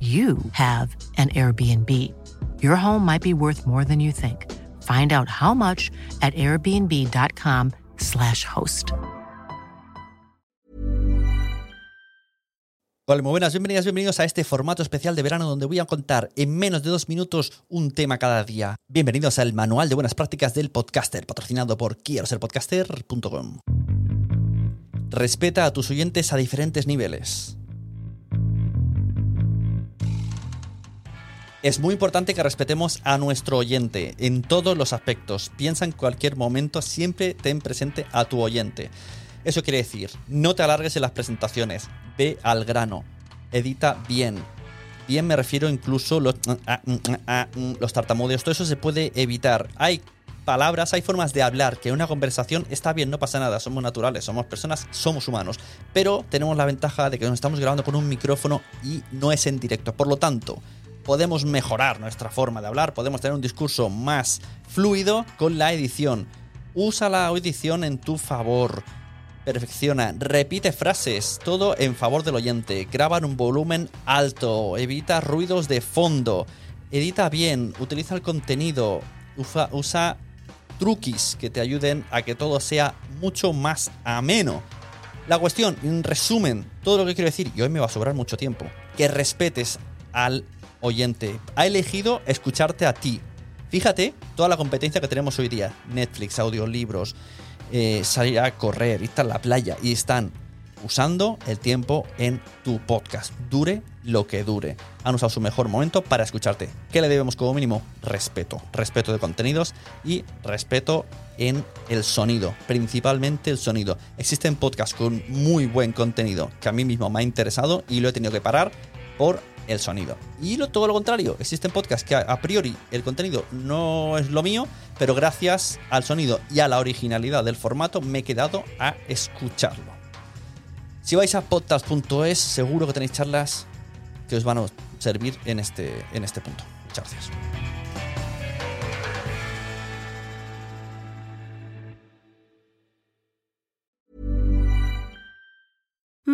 you have an Airbnb. Your home might be worth more than you think. Find out how much at airbnb.com/slash host. Hola, muy buenas, bienvenidas, bienvenidos a este formato especial de verano donde voy a contar en menos de dos minutos un tema cada día. Bienvenidos al Manual de Buenas Prácticas del Podcaster, patrocinado por quiero ser podcaster.com. Respeta a tus oyentes a diferentes niveles. Es muy importante que respetemos a nuestro oyente en todos los aspectos. Piensa en cualquier momento, siempre ten presente a tu oyente. Eso quiere decir, no te alargues en las presentaciones, ve al grano, edita bien. Bien me refiero incluso los, los tartamudeos, todo eso se puede evitar. Hay palabras, hay formas de hablar que una conversación está bien, no pasa nada, somos naturales, somos personas, somos humanos. Pero tenemos la ventaja de que nos estamos grabando con un micrófono y no es en directo. Por lo tanto, podemos mejorar nuestra forma de hablar, podemos tener un discurso más fluido con la edición. Usa la edición en tu favor. Perfecciona, repite frases, todo en favor del oyente. Graba en un volumen alto, evita ruidos de fondo, edita bien, utiliza el contenido, usa truquis que te ayuden a que todo sea mucho más ameno. La cuestión, en resumen, todo lo que quiero decir, y hoy me va a sobrar mucho tiempo, que respetes al oyente. Ha elegido escucharte a ti. Fíjate toda la competencia que tenemos hoy día. Netflix, audiolibros, eh, salir a correr, estar en la playa y están usando el tiempo en tu podcast. Dure lo que dure. Han usado su mejor momento para escucharte. ¿Qué le debemos como mínimo? Respeto. Respeto de contenidos y respeto en el sonido. Principalmente el sonido. Existen podcasts con muy buen contenido que a mí mismo me ha interesado y lo he tenido que parar por el sonido. Y lo, todo lo contrario, existen podcasts que a, a, priori el contenido no es lo mío, pero gracias al sonido y a la originalidad del formato me he quedado a escucharlo. Si vais a podcast.es, seguro que tenéis charlas que os van a servir en este, en este punto. Muchas gracias.